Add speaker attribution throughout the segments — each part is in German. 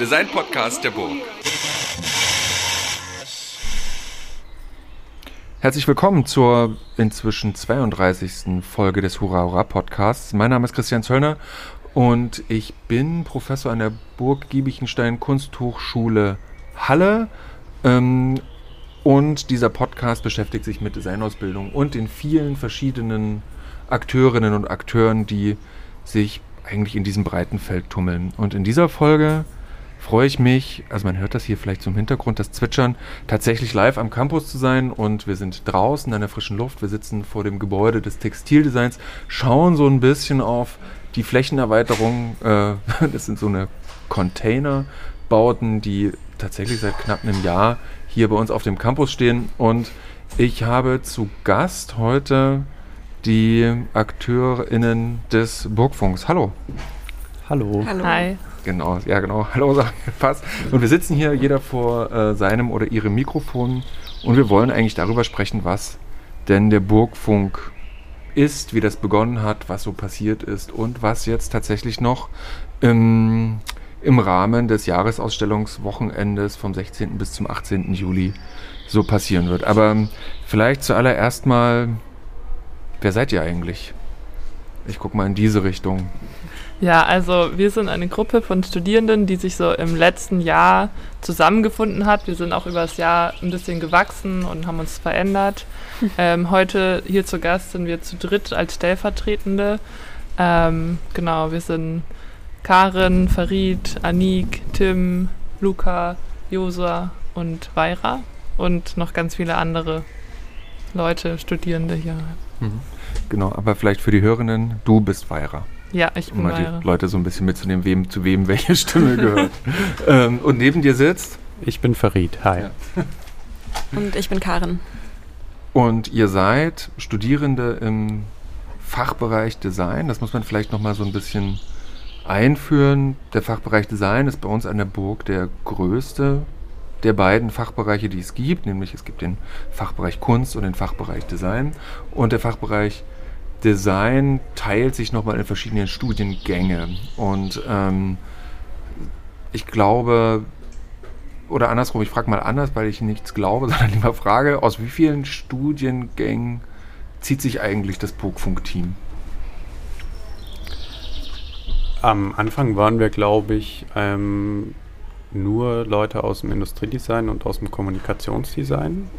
Speaker 1: Design-Podcast der Burg. Herzlich willkommen zur inzwischen 32. Folge des Hurra Hurra Podcasts. Mein Name ist Christian Zöllner und ich bin Professor an der Burg Giebichenstein Kunsthochschule Halle. Ähm, und dieser Podcast beschäftigt sich mit Designausbildung und den vielen verschiedenen Akteurinnen und Akteuren, die sich eigentlich in diesem breiten Feld tummeln. Und in dieser Folge freue ich mich, also man hört das hier vielleicht zum Hintergrund, das Zwitschern, tatsächlich live am Campus zu sein und wir sind draußen an der frischen Luft, wir sitzen vor dem Gebäude des Textildesigns, schauen so ein bisschen auf die Flächenerweiterung, äh, das sind so eine Containerbauten, die tatsächlich seit knapp einem Jahr hier bei uns auf dem Campus stehen und ich habe zu Gast heute die AkteurInnen des Burgfunks. Hallo.
Speaker 2: Hallo.
Speaker 3: Hallo.
Speaker 4: Hi.
Speaker 1: Genau, ja genau. Hallo, sagen fast. Und wir sitzen hier jeder vor äh, seinem oder ihrem Mikrofon und wir wollen eigentlich darüber sprechen, was denn der Burgfunk ist, wie das begonnen hat, was so passiert ist und was jetzt tatsächlich noch im, im Rahmen des Jahresausstellungswochenendes vom 16. bis zum 18. Juli so passieren wird. Aber vielleicht zuallererst mal, wer seid ihr eigentlich? Ich gucke mal in diese Richtung.
Speaker 4: Ja, also wir sind eine Gruppe von Studierenden, die sich so im letzten Jahr zusammengefunden hat. Wir sind auch über das Jahr ein bisschen gewachsen und haben uns verändert. Ähm, heute hier zu Gast sind wir zu dritt als Stellvertretende. Ähm, genau, wir sind Karin, Farid, Anik, Tim, Luca, Josa und Weira und noch ganz viele andere Leute, Studierende hier.
Speaker 1: Mhm. Genau, aber vielleicht für die Hörenden, du bist Weira.
Speaker 4: Ja, ich
Speaker 1: um
Speaker 4: bin
Speaker 1: mal
Speaker 4: Weira.
Speaker 1: die Leute so ein bisschen mitzunehmen, wem zu wem welche Stimme gehört. ähm, und neben dir sitzt
Speaker 2: Ich bin Farid. Hi.
Speaker 1: Ja.
Speaker 3: Und ich bin Karin.
Speaker 1: und ihr seid Studierende im Fachbereich Design. Das muss man vielleicht noch mal so ein bisschen einführen. Der Fachbereich Design ist bei uns an der Burg der größte der beiden Fachbereiche, die es gibt, nämlich es gibt den Fachbereich Kunst und den Fachbereich Design. Und der Fachbereich Design teilt sich nochmal in verschiedene Studiengänge. Und ähm, ich glaube, oder andersrum, ich frage mal anders, weil ich nichts glaube, sondern lieber frage, aus wie vielen Studiengängen zieht sich eigentlich das Burgfunk-Team?
Speaker 2: Am Anfang waren wir, glaube ich, ähm, nur Leute aus dem Industriedesign und aus dem Kommunikationsdesign.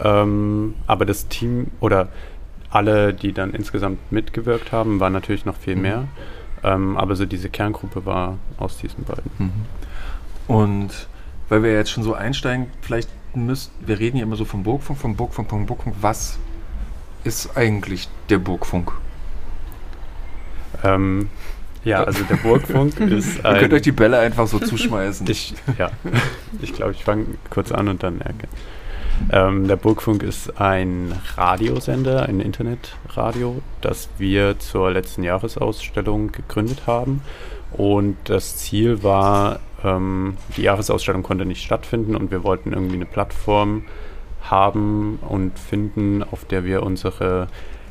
Speaker 2: Ähm, aber das Team oder alle, die dann insgesamt mitgewirkt haben, waren natürlich noch viel
Speaker 1: Mhm.
Speaker 2: mehr. Ähm, aber so diese Kerngruppe war aus diesen beiden.
Speaker 1: Mhm. Und weil wir jetzt schon so einsteigen, vielleicht müsst, wir reden ja immer so vom Burgfunk, vom Burgfunk, vom Burgfunk. Was ist eigentlich der Burgfunk?
Speaker 2: Ähm, ja, also der Burgfunk ist
Speaker 1: Ihr könnt euch die Bälle einfach so zuschmeißen.
Speaker 2: Ich, ja, ich glaube, ich fange kurz an und dann merke. Ähm, der Burgfunk ist ein Radiosender, ein Internetradio, das wir zur letzten Jahresausstellung gegründet haben. Und das Ziel war, ähm, die Jahresausstellung konnte nicht stattfinden und wir wollten irgendwie eine Plattform haben und finden, auf der wir unsere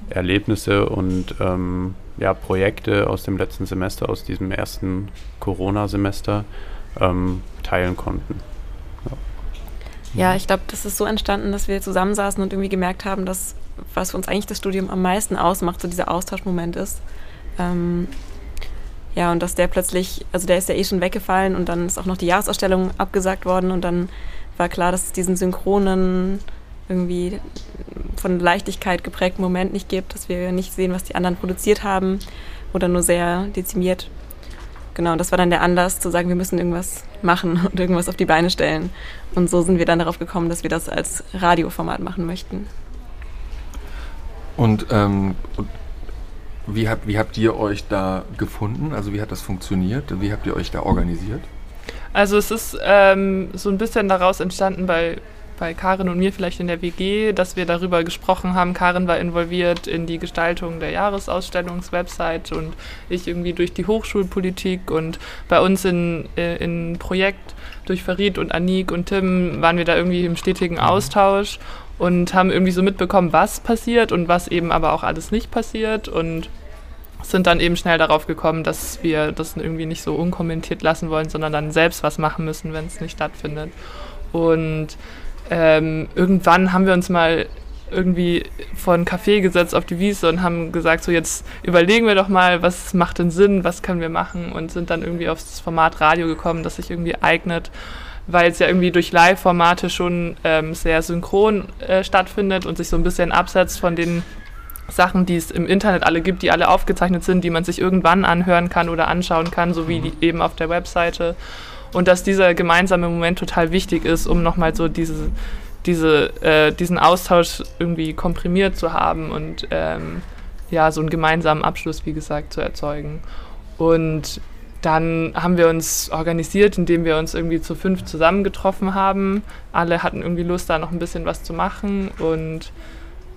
Speaker 2: Erlebnisse und ähm, ja, Projekte aus dem letzten Semester, aus diesem ersten Corona-Semester ähm, teilen konnten.
Speaker 3: Ja, ich glaube, das ist so entstanden, dass wir zusammensaßen und irgendwie gemerkt haben, dass was für uns eigentlich das Studium am meisten ausmacht, so dieser Austauschmoment ist. Ähm, ja, und dass der plötzlich, also der ist ja eh schon weggefallen und dann ist auch noch die Jahresausstellung abgesagt worden und dann war klar, dass es diesen synchronen, irgendwie von Leichtigkeit geprägten Moment nicht gibt, dass wir nicht sehen, was die anderen produziert haben oder nur sehr dezimiert. Genau, das war dann der Anlass zu sagen, wir müssen irgendwas machen und irgendwas auf die Beine stellen. Und so sind wir dann darauf gekommen, dass wir das als Radioformat machen möchten.
Speaker 1: Und, ähm, wie, habt, wie habt ihr euch da gefunden? Also wie hat das funktioniert? Wie habt ihr euch da organisiert?
Speaker 4: Also es ist ähm, so ein bisschen daraus entstanden bei, bei Karin und mir vielleicht in der WG, dass wir darüber gesprochen haben. Karin war involviert in die Gestaltung der Jahresausstellungswebsite und ich irgendwie durch die Hochschulpolitik und bei uns in, äh, in Projekt durch Farid und Anik und Tim waren wir da irgendwie im stetigen Austausch und haben irgendwie so mitbekommen, was passiert und was eben aber auch alles nicht passiert und sind dann eben schnell darauf gekommen, dass wir das irgendwie nicht so unkommentiert lassen wollen, sondern dann selbst was machen müssen, wenn es nicht stattfindet. Und ähm, irgendwann haben wir uns mal irgendwie vor ein Café gesetzt auf die Wiese und haben gesagt, so jetzt überlegen wir doch mal, was macht denn Sinn, was können wir machen und sind dann irgendwie aufs Format Radio gekommen, das sich irgendwie eignet, weil es ja irgendwie durch Live-Formate schon ähm, sehr synchron äh, stattfindet und sich so ein bisschen absetzt von den Sachen, die es im Internet alle gibt, die alle aufgezeichnet sind, die man sich irgendwann anhören kann oder anschauen kann, so wie die eben auf der Webseite. Und dass dieser gemeinsame Moment total wichtig ist, um nochmal so diese, diese, äh, diesen Austausch irgendwie komprimiert zu haben und ähm, ja, so einen gemeinsamen Abschluss, wie gesagt, zu erzeugen. Und dann haben wir uns organisiert, indem wir uns irgendwie zu fünf zusammengetroffen haben. Alle hatten irgendwie Lust, da noch ein bisschen was zu machen und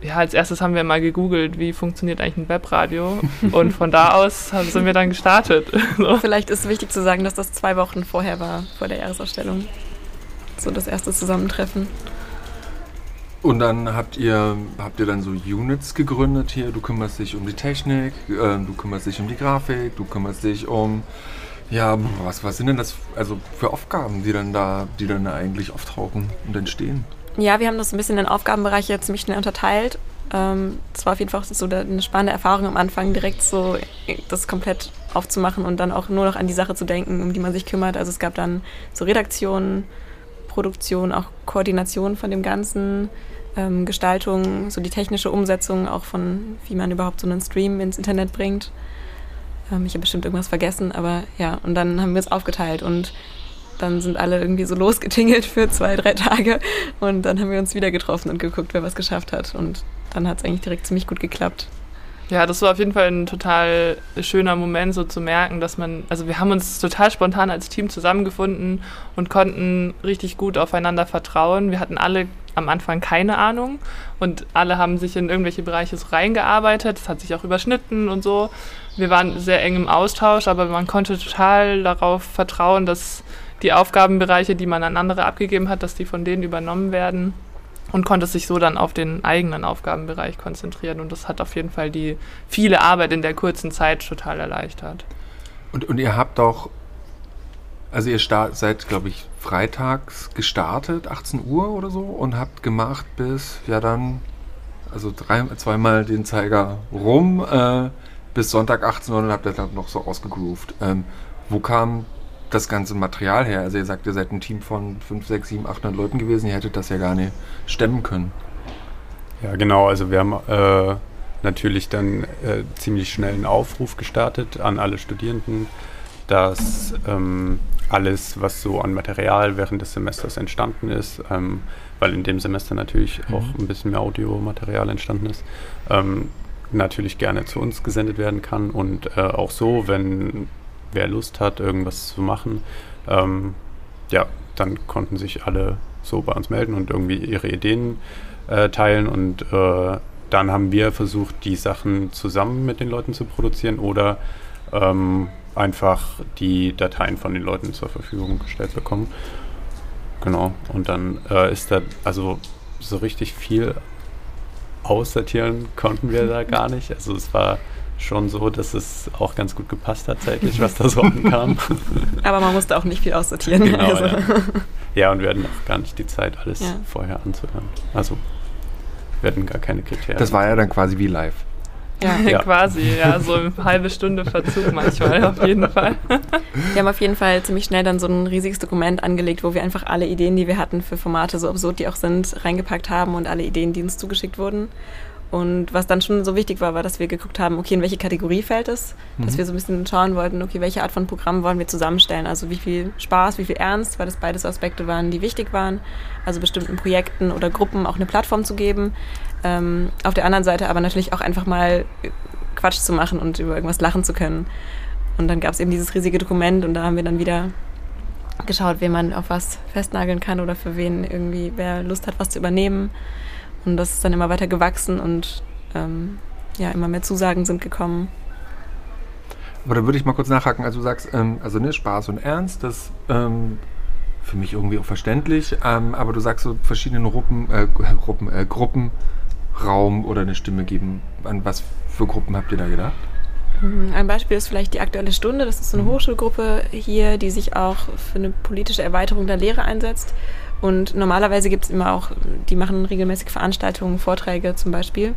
Speaker 4: ja, als erstes haben wir mal gegoogelt, wie funktioniert eigentlich ein Webradio. Und von da aus sind wir dann gestartet.
Speaker 3: so. Vielleicht ist wichtig zu sagen, dass das zwei Wochen vorher war, vor der Jahresausstellung. So das erste Zusammentreffen.
Speaker 1: Und dann habt ihr, habt ihr dann so Units gegründet hier. Du kümmerst dich um die Technik, äh, du kümmerst dich um die Grafik, du kümmerst dich um, ja, was, was sind denn das also für Aufgaben, die dann da, die dann da eigentlich auftauchen und entstehen?
Speaker 3: Ja, wir haben das ein bisschen in Aufgabenbereiche ziemlich schnell unterteilt. Ähm, es war auf jeden Fall so eine spannende Erfahrung am Anfang, direkt so das komplett aufzumachen und dann auch nur noch an die Sache zu denken, um die man sich kümmert. Also es gab dann so Redaktion, Produktion, auch Koordination von dem Ganzen, ähm, Gestaltung, so die technische Umsetzung auch von, wie man überhaupt so einen Stream ins Internet bringt. Ähm, ich habe bestimmt irgendwas vergessen, aber ja, und dann haben wir es aufgeteilt und dann sind alle irgendwie so losgetingelt für zwei, drei Tage und dann haben wir uns wieder getroffen und geguckt, wer was geschafft hat und dann hat es eigentlich direkt ziemlich gut geklappt.
Speaker 4: Ja, das war auf jeden Fall ein total schöner Moment, so zu merken, dass man, also wir haben uns total spontan als Team zusammengefunden und konnten richtig gut aufeinander vertrauen. Wir hatten alle am Anfang keine Ahnung und alle haben sich in irgendwelche Bereiche so reingearbeitet. Das hat sich auch überschnitten und so. Wir waren sehr eng im Austausch, aber man konnte total darauf vertrauen, dass die Aufgabenbereiche, die man an andere abgegeben hat, dass die von denen übernommen werden und konnte sich so dann auf den eigenen Aufgabenbereich konzentrieren. Und das hat auf jeden Fall die viele Arbeit in der kurzen Zeit total erleichtert.
Speaker 1: Und, und ihr habt auch, also ihr start, seid, glaube ich, freitags gestartet, 18 Uhr oder so, und habt gemacht bis, ja dann, also drei, zweimal den Zeiger rum, äh, bis Sonntag 18 Uhr und habt das dann noch so ausgegroovt. Ähm, wo kam das ganze Material her? Also ihr sagt, ihr seid ein Team von 5, 6, 7, 800 Leuten gewesen, ihr hättet das ja gar nicht stemmen können.
Speaker 2: Ja, genau. Also wir haben äh, natürlich dann äh, ziemlich schnell einen Aufruf gestartet an alle Studierenden, dass ähm, alles, was so an Material während des Semesters entstanden ist, ähm, weil in dem Semester natürlich mhm. auch ein bisschen mehr Audiomaterial entstanden ist, ähm, natürlich gerne zu uns gesendet werden kann und äh, auch so, wenn wer Lust hat, irgendwas zu machen, ähm, ja, dann konnten sich alle so bei uns melden und irgendwie ihre Ideen äh, teilen und äh, dann haben wir versucht, die Sachen zusammen mit den Leuten zu produzieren oder ähm, einfach die Dateien von den Leuten zur Verfügung gestellt bekommen. Genau, und dann äh, ist da, also so richtig viel aussortieren konnten wir da gar nicht. Also es war schon so, dass es auch ganz gut gepasst hat zeitlich, was da so ankam.
Speaker 3: Aber man musste auch nicht viel aussortieren.
Speaker 2: Genau, also. ja. ja. und wir hatten auch gar nicht die Zeit, alles ja. vorher anzuhören. Also wir hatten gar keine Kriterien.
Speaker 1: Das war ja dann quasi wie live.
Speaker 4: Ja, ja. quasi, ja, so eine halbe Stunde Verzug manchmal auf jeden Fall.
Speaker 3: Wir haben auf jeden Fall ziemlich schnell dann so ein riesiges Dokument angelegt, wo wir einfach alle Ideen, die wir hatten für Formate, so absurd die auch sind, reingepackt haben und alle Ideen, die uns zugeschickt wurden. Und was dann schon so wichtig war, war, dass wir geguckt haben, okay, in welche Kategorie fällt es? Mhm. Dass wir so ein bisschen schauen wollten, okay, welche Art von Programm wollen wir zusammenstellen? Also wie viel Spaß, wie viel Ernst, weil das beides Aspekte waren, die wichtig waren. Also bestimmten Projekten oder Gruppen auch eine Plattform zu geben. Ähm, auf der anderen Seite aber natürlich auch einfach mal Quatsch zu machen und über irgendwas lachen zu können. Und dann gab es eben dieses riesige Dokument und da haben wir dann wieder geschaut, wen man auf was festnageln kann oder für wen irgendwie, wer Lust hat, was zu übernehmen. Und das ist dann immer weiter gewachsen und ähm, ja, immer mehr Zusagen sind gekommen.
Speaker 1: Aber da würde ich mal kurz nachhaken. Also du sagst, ähm, also ne, Spaß und Ernst, das ähm, für mich irgendwie auch verständlich. Ähm, aber du sagst so verschiedene Ruppen, äh, Gruppen, äh, Gruppen Raum oder eine Stimme geben. An was für Gruppen habt ihr da gedacht?
Speaker 3: Mhm, ein Beispiel ist vielleicht die Aktuelle Stunde. Das ist so eine mhm. Hochschulgruppe hier, die sich auch für eine politische Erweiterung der Lehre einsetzt. Und normalerweise gibt es immer auch, die machen regelmäßig Veranstaltungen, Vorträge zum Beispiel.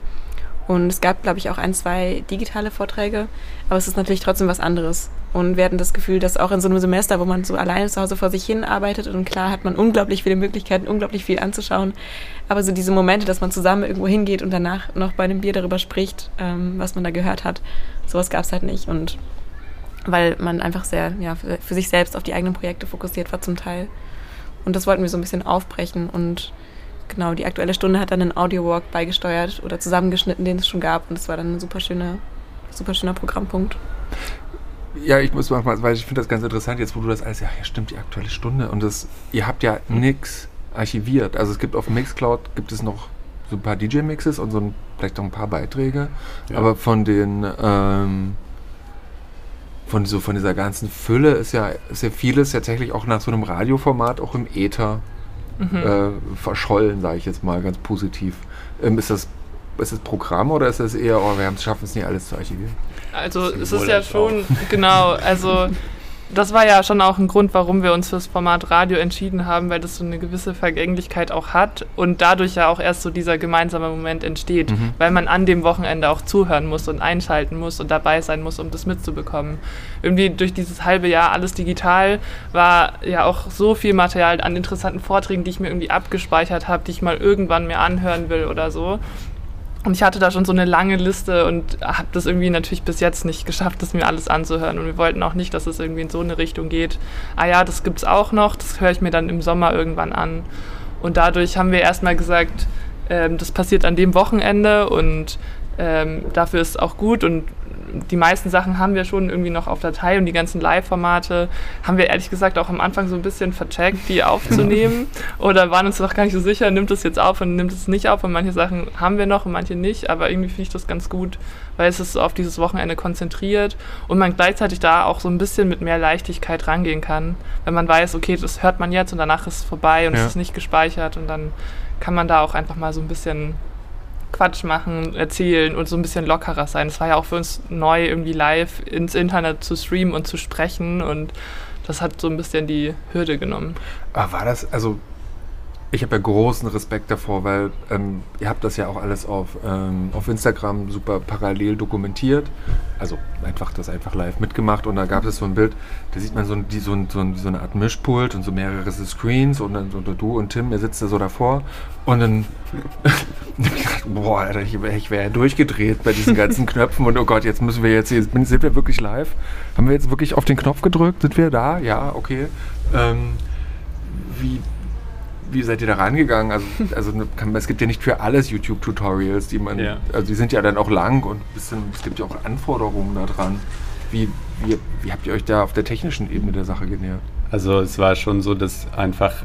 Speaker 3: Und es gab, glaube ich, auch ein, zwei digitale Vorträge. Aber es ist natürlich trotzdem was anderes. Und wir hatten das Gefühl, dass auch in so einem Semester, wo man so alleine zu Hause vor sich hin arbeitet und klar hat man unglaublich viele Möglichkeiten, unglaublich viel anzuschauen. Aber so diese Momente, dass man zusammen irgendwo hingeht und danach noch bei einem Bier darüber spricht, ähm, was man da gehört hat, sowas gab es halt nicht. Und weil man einfach sehr ja, für, für sich selbst auf die eigenen Projekte fokussiert war zum Teil. Und das wollten wir so ein bisschen aufbrechen. Und genau, die aktuelle Stunde hat dann einen Audio-Walk beigesteuert oder zusammengeschnitten, den es schon gab. Und das war dann ein super, schöne, super schöner Programmpunkt.
Speaker 1: Ja, ich muss manchmal, weil ich finde das ganz interessant, jetzt wo du das alles, ja, ja stimmt, die aktuelle Stunde. Und das, ihr habt ja nichts archiviert. Also es gibt auf Mixcloud gibt es noch so ein paar DJ-Mixes und so ein, vielleicht noch ein paar Beiträge. Ja. Aber von den ähm, von, so, von dieser ganzen Fülle ist ja, ist ja vieles tatsächlich auch nach so einem Radioformat auch im Äther mhm. äh, verschollen, sage ich jetzt mal ganz positiv. Ähm, ist, das, ist das Programm oder ist das eher, oh, wir schaffen es nicht alles zu archivieren?
Speaker 4: Also es ist ja schon, genau, also das war ja schon auch ein Grund, warum wir uns fürs Format Radio entschieden haben, weil das so eine gewisse Vergänglichkeit auch hat und dadurch ja auch erst so dieser gemeinsame Moment entsteht, mhm. weil man an dem Wochenende auch zuhören muss und einschalten muss und dabei sein muss, um das mitzubekommen. Irgendwie durch dieses halbe Jahr alles digital war ja auch so viel Material an interessanten Vorträgen, die ich mir irgendwie abgespeichert habe, die ich mal irgendwann mir anhören will oder so. Und ich hatte da schon so eine lange Liste und habe das irgendwie natürlich bis jetzt nicht geschafft, das mir alles anzuhören. Und wir wollten auch nicht, dass es irgendwie in so eine Richtung geht. Ah ja, das gibt es auch noch, das höre ich mir dann im Sommer irgendwann an. Und dadurch haben wir erstmal gesagt, ähm, das passiert an dem Wochenende und ähm, dafür ist es auch gut und die meisten Sachen haben wir schon irgendwie noch auf Datei und die ganzen Live-Formate haben wir ehrlich gesagt auch am Anfang so ein bisschen vercheckt, die aufzunehmen. Oder waren uns noch gar nicht so sicher, nimmt es jetzt auf und nimmt es nicht auf. Und manche Sachen haben wir noch und manche nicht, aber irgendwie finde ich das ganz gut, weil es ist auf dieses Wochenende konzentriert und man gleichzeitig da auch so ein bisschen mit mehr Leichtigkeit rangehen kann, wenn man weiß, okay, das hört man jetzt und danach ist es vorbei und ja. es ist nicht gespeichert und dann kann man da auch einfach mal so ein bisschen Quatsch machen, erzählen und so ein bisschen lockerer sein. Es war ja auch für uns neu, irgendwie live ins Internet zu streamen und zu sprechen und das hat so ein bisschen die Hürde genommen.
Speaker 1: Aber war das, also ich habe ja großen Respekt davor, weil ähm, ihr habt das ja auch alles auf, ähm, auf Instagram super parallel dokumentiert. Also einfach das einfach live mitgemacht und da gab es so ein Bild, da sieht man so, die, so, so, so eine Art Mischpult und so mehrere Screens und dann so du und Tim, ihr sitzt da so davor und dann boah, Alter, ich, ich wäre ja durchgedreht bei diesen ganzen Knöpfen und oh Gott, jetzt müssen wir jetzt, jetzt sind wir wirklich live? Haben wir jetzt wirklich auf den Knopf gedrückt? Sind wir da? Ja, okay. Ähm, wie wie seid ihr da rangegangen? Also, also kann, es gibt ja nicht für alles YouTube-Tutorials, die man, ja. also die sind ja dann auch lang und bisschen, es gibt ja auch Anforderungen da dran. Wie, wie, wie habt ihr euch da auf der technischen Ebene der Sache genähert?
Speaker 2: Also es war schon so, dass einfach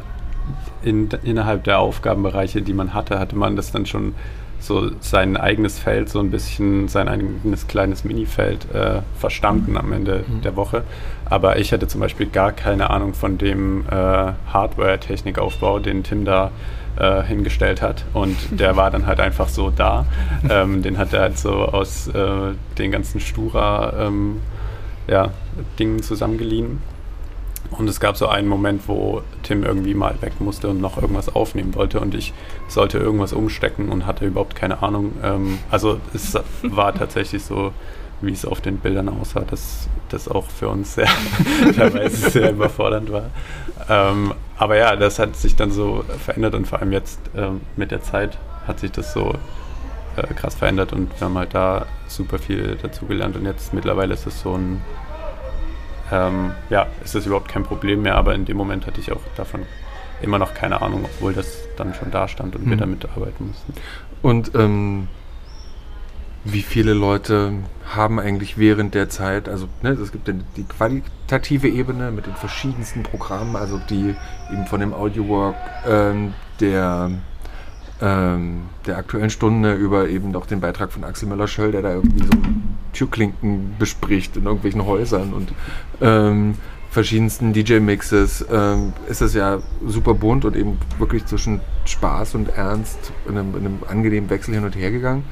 Speaker 2: in, innerhalb der Aufgabenbereiche, die man hatte, hatte man das dann schon so sein eigenes Feld, so ein bisschen sein eigenes kleines Minifeld äh, verstanden am Ende mhm. der Woche. Aber ich hatte zum Beispiel gar keine Ahnung von dem äh, Hardware-Technikaufbau, den Tim da äh, hingestellt hat. Und der war dann halt einfach so da. Ähm, den hat er halt so aus äh, den ganzen Stura-Dingen ähm, ja, zusammengeliehen. Und es gab so einen Moment, wo Tim irgendwie mal weg musste und noch irgendwas aufnehmen wollte und ich sollte irgendwas umstecken und hatte überhaupt keine Ahnung. Ähm, also es war tatsächlich so, wie es auf den Bildern aussah, dass das auch für uns sehr, teilweise sehr überfordernd war. Ähm, aber ja, das hat sich dann so verändert und vor allem jetzt ähm, mit der Zeit hat sich das so äh, krass verändert und wir haben halt da super viel dazugelernt und jetzt mittlerweile ist es so ein ähm, ja, ist das überhaupt kein Problem mehr, aber in dem Moment hatte ich auch davon immer noch keine Ahnung, obwohl das dann schon da stand und mhm. wir damit arbeiten mussten.
Speaker 1: Und ähm, wie viele Leute haben eigentlich während der Zeit, also ne, es gibt die qualitative Ebene mit den verschiedensten Programmen, also die eben von dem Audiowork ähm, der ähm, der Aktuellen Stunde über eben doch den Beitrag von Axel Müller-Schöll, der da irgendwie so Türklinken bespricht in irgendwelchen Häusern und ähm, verschiedensten DJ-Mixes ähm, ist es ja super bunt und eben wirklich zwischen Spaß und Ernst in einem, in einem, angenehmen Wechsel hin und her gegangen.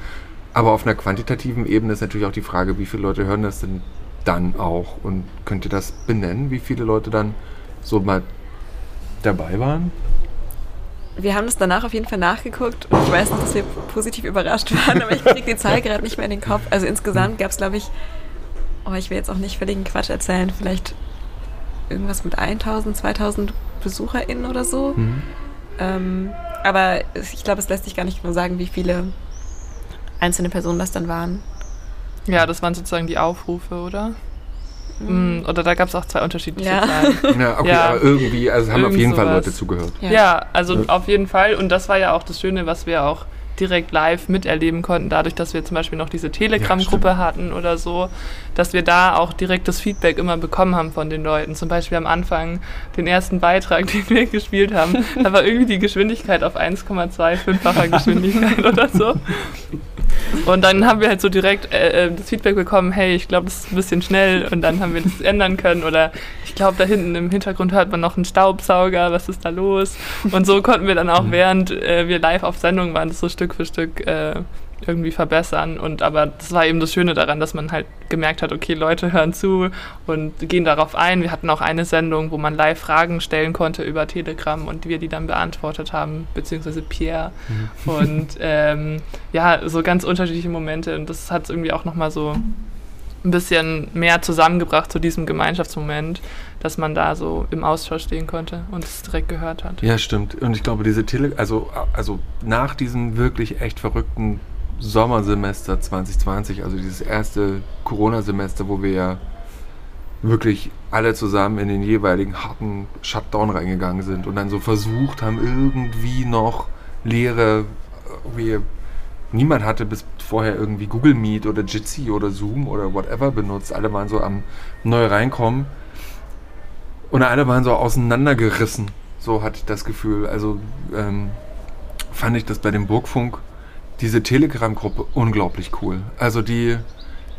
Speaker 1: Aber auf einer quantitativen Ebene ist natürlich auch die Frage, wie viele Leute hören das denn dann auch? Und könnt ihr das benennen, wie viele Leute dann so mal dabei waren?
Speaker 3: Wir haben das danach auf jeden Fall nachgeguckt und ich weiß noch, dass wir positiv überrascht waren, aber ich kriege die Zahl gerade nicht mehr in den Kopf. Also insgesamt gab es, glaube ich, oh, ich will jetzt auch nicht völligen Quatsch erzählen, vielleicht irgendwas mit 1000, 2000 BesucherInnen oder so. Mhm. Ähm, aber ich glaube, es lässt sich gar nicht genau sagen, wie viele einzelne Personen das dann waren.
Speaker 4: Ja, das waren sozusagen die Aufrufe, oder? Mhm. Oder da gab es auch zwei unterschiedliche
Speaker 3: ja.
Speaker 4: Zahlen.
Speaker 1: Ja, okay, ja. aber irgendwie, also haben Irgend auf jeden sowas. Fall Leute zugehört.
Speaker 4: Ja. ja, also ja. auf jeden Fall. Und das war ja auch das Schöne, was wir auch direkt live miterleben konnten, dadurch, dass wir zum Beispiel noch diese Telegram-Gruppe ja, hatten oder so, dass wir da auch direkt das Feedback immer bekommen haben von den Leuten. Zum Beispiel am Anfang den ersten Beitrag, den wir gespielt haben, da war irgendwie die Geschwindigkeit auf 1,25-facher Geschwindigkeit oder so. Und dann haben wir halt so direkt äh, äh, das Feedback bekommen, hey, ich glaube, das ist ein bisschen schnell und dann haben wir das ändern können oder ich glaube, da hinten im Hintergrund hört man noch einen Staubsauger, was ist da los? Und so konnten wir dann auch, mhm. während äh, wir live auf Sendung waren, das so Stück für Stück äh, irgendwie verbessern. Und aber das war eben das Schöne daran, dass man halt gemerkt hat, okay, Leute hören zu und gehen darauf ein. Wir hatten auch eine Sendung, wo man live Fragen stellen konnte über Telegram und wir die dann beantwortet haben, beziehungsweise Pierre. Mhm. Und ähm, ja, so ganz unterschiedliche Momente. Und das hat es irgendwie auch nochmal so ein bisschen mehr zusammengebracht zu diesem Gemeinschaftsmoment, dass man da so im Austausch stehen konnte und es direkt gehört hat.
Speaker 1: Ja, stimmt. Und ich glaube, diese Tele, also, also nach diesem wirklich echt verrückten Sommersemester 2020, also dieses erste Corona-Semester, wo wir ja wirklich alle zusammen in den jeweiligen harten Shutdown reingegangen sind und dann so versucht haben, irgendwie noch Lehre, irgendwie, niemand hatte bis vorher irgendwie Google Meet oder Jitsi oder Zoom oder whatever benutzt. Alle waren so am neu reinkommen und alle waren so auseinandergerissen. So hatte ich das Gefühl. Also ähm, fand ich das bei dem Burgfunk diese Telegram-Gruppe unglaublich cool. Also die,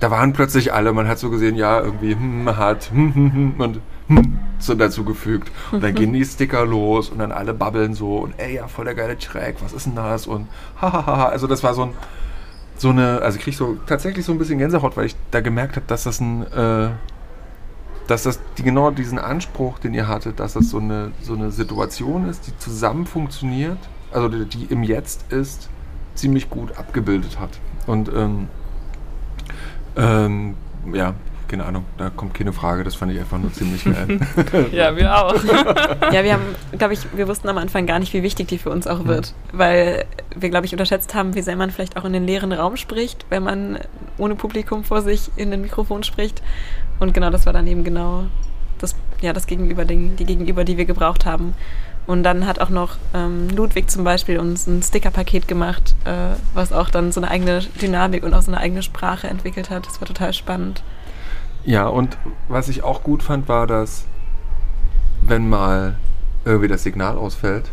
Speaker 1: da waren plötzlich alle, man hat so gesehen, ja, irgendwie hm, hat hm, hm, hm, und hm, so dazu gefügt. Und dann gehen die Sticker los und dann alle babbeln so und ey, ja, voll der geile Track, was ist denn das? Und hahaha, also das war so ein, so eine, also ich kriege so tatsächlich so ein bisschen Gänsehaut, weil ich da gemerkt habe, dass das ein, äh, dass das die, genau diesen Anspruch, den ihr hattet, dass das so eine, so eine Situation ist, die zusammen funktioniert, also die, die im Jetzt ist ziemlich gut abgebildet hat. Und ähm, ähm, ja, keine Ahnung, da kommt keine Frage, das fand ich einfach nur ziemlich geil.
Speaker 4: ja, wir auch.
Speaker 3: ja, wir haben, glaube ich, wir wussten am Anfang gar nicht, wie wichtig die für uns auch wird, mhm. weil wir, glaube ich, unterschätzt haben, wie sehr man vielleicht auch in den leeren Raum spricht, wenn man ohne Publikum vor sich in ein Mikrofon spricht. Und genau das war dann eben genau das, ja, das Gegenüber, die Gegenüber, die wir gebraucht haben. Und dann hat auch noch ähm, Ludwig zum Beispiel uns ein Stickerpaket gemacht, äh, was auch dann so eine eigene Dynamik und auch so eine eigene Sprache entwickelt hat. Das war total spannend.
Speaker 1: Ja, und was ich auch gut fand, war, dass wenn mal irgendwie das Signal ausfällt,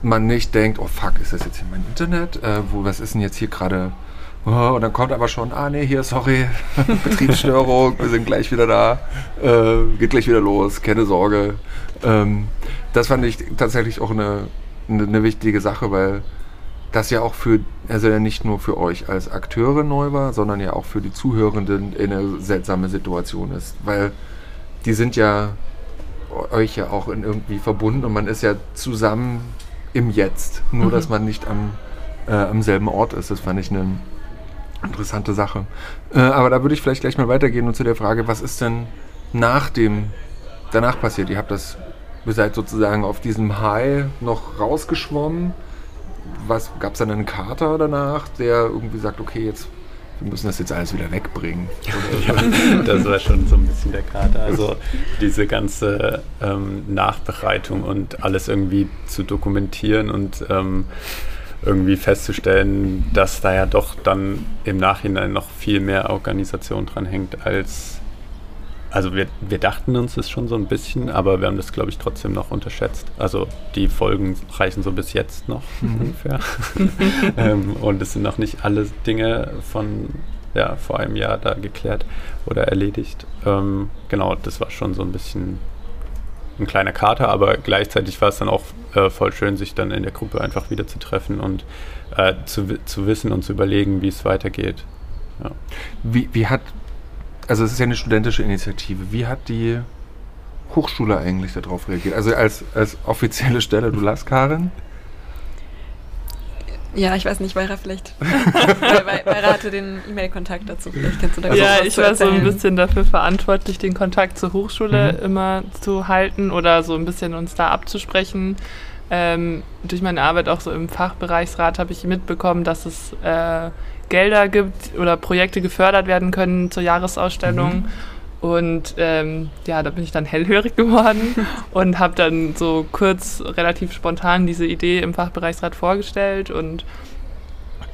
Speaker 1: man nicht denkt, oh fuck, ist das jetzt hier mein Internet? Äh, wo, was ist denn jetzt hier gerade? Oh, und dann kommt aber schon, ah nee, hier, sorry, Betriebsstörung, wir sind gleich wieder da, äh, geht gleich wieder los, keine Sorge. Ähm, das fand ich tatsächlich auch eine, eine, eine, wichtige Sache, weil das ja auch für, also ja nicht nur für euch als Akteure neu war, sondern ja auch für die Zuhörenden eine seltsame Situation ist. Weil die sind ja euch ja auch in irgendwie verbunden und man ist ja zusammen im Jetzt, nur mhm. dass man nicht am, äh, am selben Ort ist. Das fand ich eine interessante Sache. Äh, aber da würde ich vielleicht gleich mal weitergehen und zu der Frage, was ist denn nach dem danach passiert? Ihr habt das Ihr seid sozusagen auf diesem High noch rausgeschwommen. Was gab es dann einen Kater danach, der irgendwie sagt, okay, jetzt wir müssen das jetzt alles wieder wegbringen.
Speaker 2: ja, das war schon so ein bisschen der Kater. Also diese ganze ähm, Nachbereitung und alles irgendwie zu dokumentieren und ähm, irgendwie festzustellen, dass da ja doch dann im Nachhinein noch viel mehr Organisation dran hängt als also wir, wir dachten uns das schon so ein bisschen, aber wir haben das, glaube ich, trotzdem noch unterschätzt. Also die Folgen reichen so bis jetzt noch mhm. ungefähr. ähm, und es sind noch nicht alle Dinge von ja, vor einem Jahr da geklärt oder erledigt. Ähm, genau, das war schon so ein bisschen ein kleiner Kater, aber gleichzeitig war es dann auch äh, voll schön, sich dann in der Gruppe einfach wieder zu treffen und äh, zu, zu wissen und zu überlegen, wie es weitergeht.
Speaker 1: Ja. Wie, wie hat, also es ist ja eine studentische Initiative, wie hat die Hochschule eigentlich darauf reagiert? Also als, als offizielle Stelle, du las Karin?
Speaker 3: Ja, ich weiß nicht, Weira vielleicht. Weira hatte den E-Mail-Kontakt dazu. Vielleicht
Speaker 4: kannst du da Ja, ich war so ein bisschen dafür verantwortlich, den Kontakt zur Hochschule mhm. immer zu halten oder so ein bisschen uns da abzusprechen. Ähm, durch meine Arbeit auch so im Fachbereichsrat habe ich mitbekommen, dass es äh, Gelder gibt oder Projekte gefördert werden können zur Jahresausstellung. Mhm. Und ähm, ja, da bin ich dann hellhörig geworden und habe dann so kurz, relativ spontan diese Idee im Fachbereichsrat vorgestellt. Und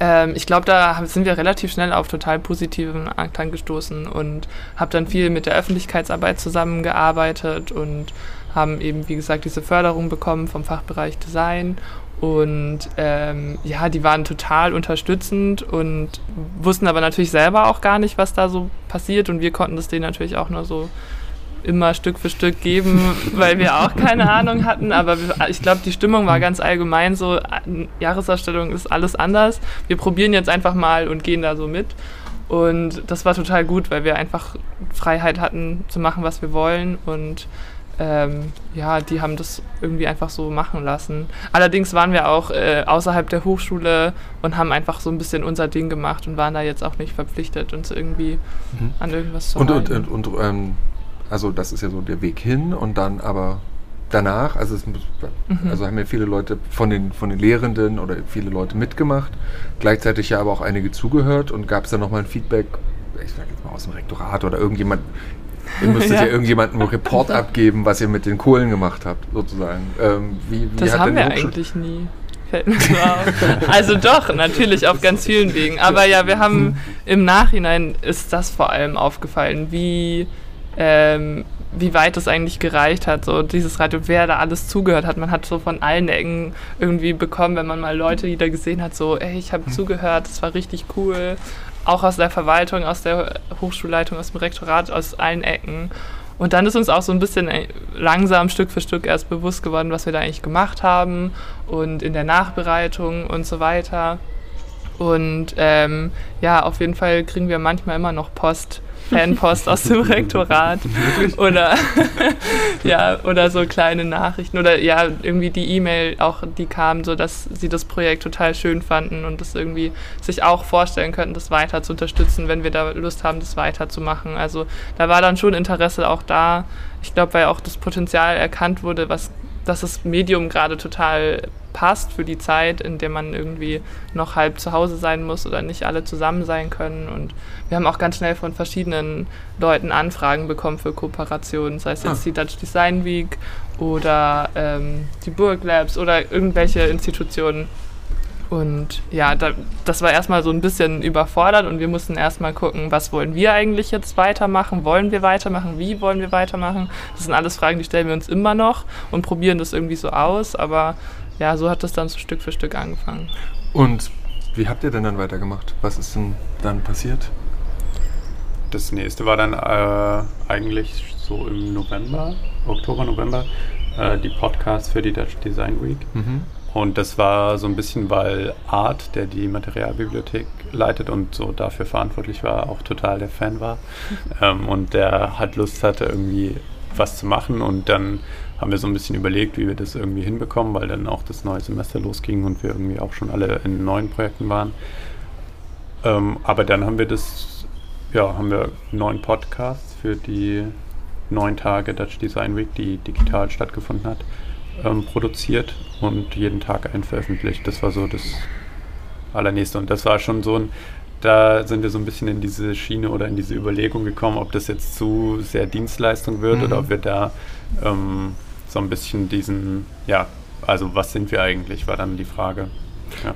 Speaker 4: ähm, ich glaube, da sind wir relativ schnell auf total positiven Anklang gestoßen und habe dann viel mit der Öffentlichkeitsarbeit zusammengearbeitet und haben eben, wie gesagt, diese Förderung bekommen vom Fachbereich Design und ähm, ja, die waren total unterstützend und wussten aber natürlich selber auch gar nicht, was da so passiert. Und wir konnten das denen natürlich auch nur so immer Stück für Stück geben, weil wir auch keine Ahnung hatten. Aber ich glaube, die Stimmung war ganz allgemein so, Jahresausstellung ist alles anders. Wir probieren jetzt einfach mal und gehen da so mit. Und das war total gut, weil wir einfach Freiheit hatten zu machen, was wir wollen. Und ähm, ja, die haben das irgendwie einfach so machen lassen. Allerdings waren wir auch äh, außerhalb der Hochschule und haben einfach so ein bisschen unser Ding gemacht und waren da jetzt auch nicht verpflichtet, uns irgendwie mhm. an irgendwas zu
Speaker 1: und, halten. Und, und, und ähm, also das ist ja so der Weg hin und dann aber danach, also, es, mhm. also haben ja viele Leute von den, von den Lehrenden oder viele Leute mitgemacht, gleichzeitig ja aber auch einige zugehört und gab es dann nochmal ein Feedback, ich sage jetzt mal aus dem Rektorat oder irgendjemand, Ihr müsstet ja, ja irgendjemandem einen Report abgeben, was ihr mit den Kohlen gemacht habt, sozusagen. Ähm,
Speaker 4: wie, wie das haben wir eigentlich nie. Fällt mir so auf. Also doch, natürlich auf ganz vielen Wegen. Aber ja, wir haben im Nachhinein ist das vor allem aufgefallen, wie, ähm, wie weit es eigentlich gereicht hat, so dieses Radio, wer da alles zugehört hat. Man hat so von allen Ecken irgendwie bekommen, wenn man mal Leute wieder gesehen hat, so, ey, ich habe zugehört, das war richtig cool auch aus der Verwaltung, aus der Hochschulleitung, aus dem Rektorat, aus allen Ecken. Und dann ist uns auch so ein bisschen äh, langsam Stück für Stück erst bewusst geworden, was wir da eigentlich gemacht haben und in der Nachbereitung und so weiter. Und ähm, ja, auf jeden Fall kriegen wir manchmal immer noch Post Fanpost aus dem Rektorat. Oder ja oder so kleine Nachrichten. Oder ja irgendwie die E-Mail auch die kam so dass sie das Projekt total schön fanden und das irgendwie sich auch vorstellen könnten das weiter zu unterstützen wenn wir da Lust haben das weiterzumachen. Also da war dann schon Interesse auch da. Ich glaube weil auch das Potenzial erkannt wurde was dass das Medium gerade total passt für die Zeit, in der man irgendwie noch halb zu Hause sein muss oder nicht alle zusammen sein können. Und wir haben auch ganz schnell von verschiedenen Leuten Anfragen bekommen für Kooperationen, sei es jetzt ah. die Dutch Design Week oder ähm, die Burg Labs oder irgendwelche Institutionen, und ja, da, das war erstmal so ein bisschen überfordert und wir mussten erstmal gucken, was wollen wir eigentlich jetzt weitermachen? Wollen wir weitermachen? Wie wollen wir weitermachen? Das sind alles Fragen, die stellen wir uns immer noch und probieren das irgendwie so aus. Aber ja, so hat das dann so Stück für Stück angefangen.
Speaker 1: Und wie habt ihr denn dann weitergemacht? Was ist denn dann passiert?
Speaker 2: Das nächste war dann äh, eigentlich so im November, Oktober, November, äh, die Podcast für die Dutch Design Week. Mhm. Und das war so ein bisschen, weil Art, der die Materialbibliothek leitet und so dafür verantwortlich war, auch total der Fan war. ähm, und der hat Lust hatte, irgendwie was zu machen. Und dann haben wir so ein bisschen überlegt, wie wir das irgendwie hinbekommen, weil dann auch das neue Semester losging und wir irgendwie auch schon alle in neuen Projekten waren. Ähm, aber dann haben wir das, ja, haben wir neun Podcasts für die neun Tage Dutch Design Week, die digital stattgefunden hat ähm, produziert und jeden Tag einen veröffentlicht. Das war so das Allernächste. Und das war schon so ein, da sind wir so ein bisschen in diese Schiene oder in diese Überlegung gekommen, ob das jetzt zu sehr Dienstleistung wird mhm. oder ob wir da ähm, so ein bisschen diesen, ja, also was sind wir eigentlich, war dann die Frage. Ja.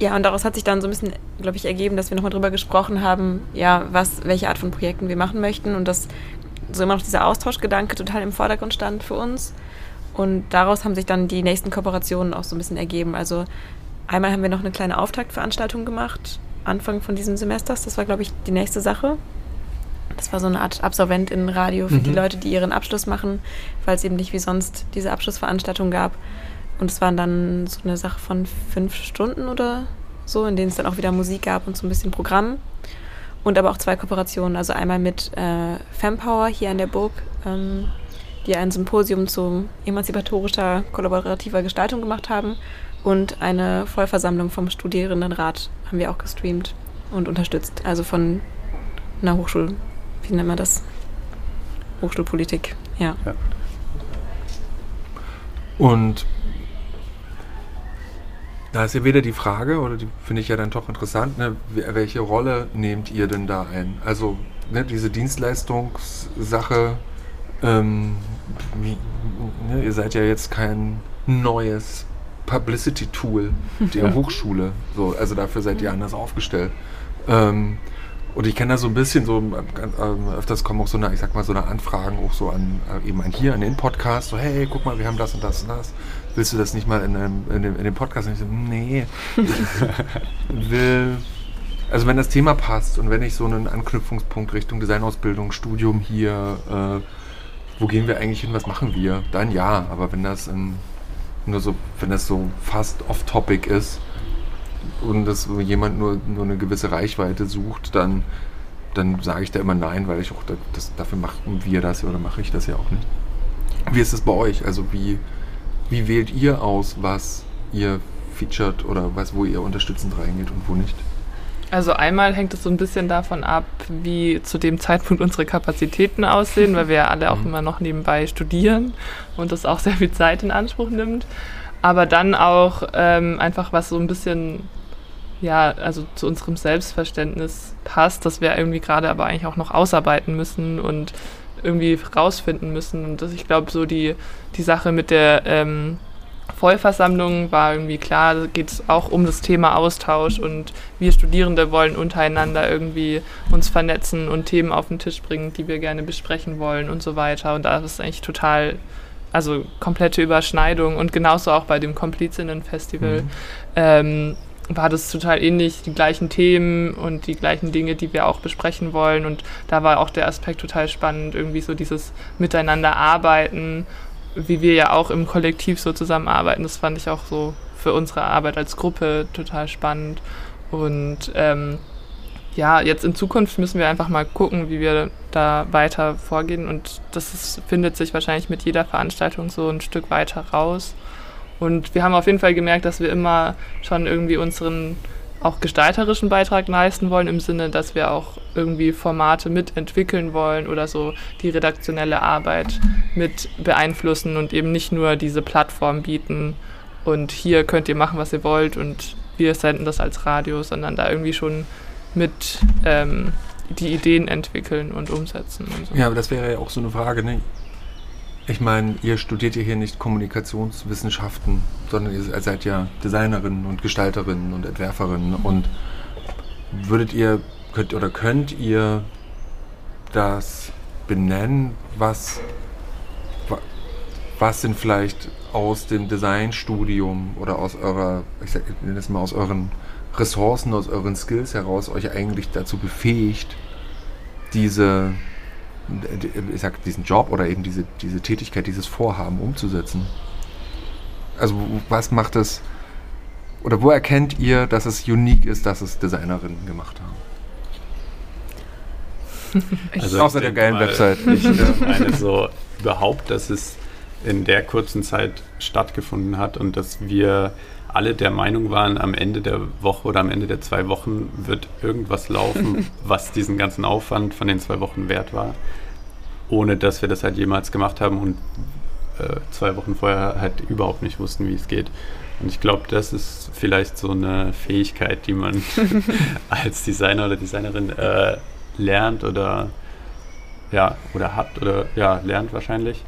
Speaker 3: Ja, und daraus hat sich dann so ein bisschen, glaube ich, ergeben, dass wir nochmal drüber gesprochen haben, ja, was, welche Art von Projekten wir machen möchten und dass so immer noch dieser Austauschgedanke total im Vordergrund stand für uns. Und daraus haben sich dann die nächsten Kooperationen auch so ein bisschen ergeben. Also einmal haben wir noch eine kleine Auftaktveranstaltung gemacht, Anfang von diesem Semesters. Das war, glaube ich, die nächste Sache. Das war so eine Art Absolventinnenradio für
Speaker 1: Mhm.
Speaker 3: die Leute, die ihren Abschluss machen, weil es eben nicht wie sonst diese Abschlussveranstaltung gab. Und es waren dann so eine Sache von fünf Stunden oder so, in denen es dann auch wieder Musik gab und so ein bisschen Programm. Und aber auch zwei Kooperationen. Also einmal mit äh, Fempower hier an der Burg, ähm, die ein Symposium zu emanzipatorischer, kollaborativer Gestaltung gemacht haben. Und eine Vollversammlung vom Studierendenrat haben wir auch gestreamt und unterstützt. Also von einer Hochschul, wie nennt man das? Hochschulpolitik, ja.
Speaker 1: Und da ist ja wieder die Frage, oder die finde ich ja dann doch interessant, ne, welche Rolle nehmt ihr denn da ein? Also ne, diese Dienstleistungssache, ähm, wie, ne, ihr seid ja jetzt kein neues Publicity-Tool der Hochschule. So, also dafür seid ihr anders aufgestellt. Ähm, und ich kenne da so ein bisschen so, ähm, öfters kommen auch so eine, ich sag mal, so eine Anfragen auch so an, äh, eben an hier, an den Podcast, so, hey, guck mal, wir haben das und das und das. Willst du das nicht mal in, einem, in, dem, in dem Podcast? Und ich so, nee, ich will, also wenn das Thema passt und wenn ich so einen Anknüpfungspunkt Richtung Designausbildung, Studium hier, äh, wo gehen wir eigentlich hin, was machen wir, dann ja, aber wenn das in, nur so, wenn das so fast off-topic ist, und dass jemand nur, nur eine gewisse Reichweite sucht, dann, dann sage ich da immer nein, weil ich auch da, das, dafür machen wir das oder mache ich das ja auch nicht. Wie ist es bei euch? Also wie, wie wählt ihr aus, was ihr featured oder was, wo ihr unterstützend reingeht und wo nicht?
Speaker 4: Also einmal hängt es so ein bisschen davon ab, wie zu dem Zeitpunkt unsere Kapazitäten aussehen, weil wir ja alle auch
Speaker 1: Mhm.
Speaker 4: immer noch nebenbei studieren und das auch sehr viel Zeit in Anspruch nimmt. Aber dann auch ähm, einfach, was so ein bisschen, ja, also zu unserem Selbstverständnis passt, dass wir irgendwie gerade aber eigentlich auch noch ausarbeiten müssen und irgendwie rausfinden müssen. Und das, ich glaube, so die, die Sache mit der ähm, Vollversammlung war irgendwie klar, da geht es auch um das Thema Austausch und wir Studierende wollen untereinander irgendwie uns vernetzen und Themen auf den Tisch bringen, die wir gerne besprechen wollen und so weiter. Und da ist es eigentlich total, also komplette Überschneidung und genauso auch bei dem Komplizinnen-Festival.
Speaker 1: Mhm.
Speaker 4: Ähm, war das total ähnlich, die gleichen Themen und die gleichen Dinge, die wir auch besprechen wollen. Und da war auch der Aspekt total spannend, irgendwie so dieses Miteinander arbeiten, wie wir ja auch im Kollektiv so zusammenarbeiten. Das fand ich auch so für unsere Arbeit als Gruppe total spannend. Und ähm, ja, jetzt in Zukunft müssen wir einfach mal gucken, wie wir da weiter vorgehen. Und das ist, findet sich wahrscheinlich mit jeder Veranstaltung so ein Stück weiter raus. Und wir haben auf jeden Fall gemerkt, dass wir immer schon irgendwie unseren auch gestalterischen Beitrag leisten wollen, im Sinne, dass wir auch irgendwie Formate mitentwickeln wollen oder so die redaktionelle Arbeit mit beeinflussen und eben nicht nur diese Plattform bieten und hier könnt ihr machen, was ihr wollt und wir senden das als Radio, sondern da irgendwie schon mit ähm, die Ideen entwickeln und umsetzen. Und so.
Speaker 1: Ja, aber das wäre ja auch so eine Frage, ne? Ich meine, ihr studiert ja hier nicht Kommunikationswissenschaften, sondern ihr seid ja Designerinnen und Gestalterinnen und Entwerferinnen. Und würdet ihr, könnt oder könnt ihr das benennen, was, wa- was denn vielleicht aus dem Designstudium oder aus eurer, ich, nenne das mal aus euren Ressourcen, aus euren Skills heraus euch eigentlich dazu befähigt, diese, ich sag, diesen Job oder eben diese, diese Tätigkeit, dieses Vorhaben umzusetzen? Also was macht es, oder wo erkennt ihr, dass es unique ist, dass es Designerinnen gemacht haben?
Speaker 2: Also
Speaker 1: Außer
Speaker 2: ich
Speaker 1: der geilen Website.
Speaker 2: Ich meine so überhaupt, dass es in der kurzen Zeit stattgefunden hat und dass wir alle der Meinung waren, am Ende der Woche oder am Ende der zwei Wochen wird irgendwas laufen, was diesen ganzen Aufwand von den zwei Wochen wert war, ohne dass wir das halt jemals gemacht haben und äh, zwei Wochen vorher halt überhaupt nicht wussten, wie es geht. Und ich glaube, das ist vielleicht so eine Fähigkeit, die man als Designer oder Designerin äh, lernt oder ja, oder hat oder ja, lernt wahrscheinlich,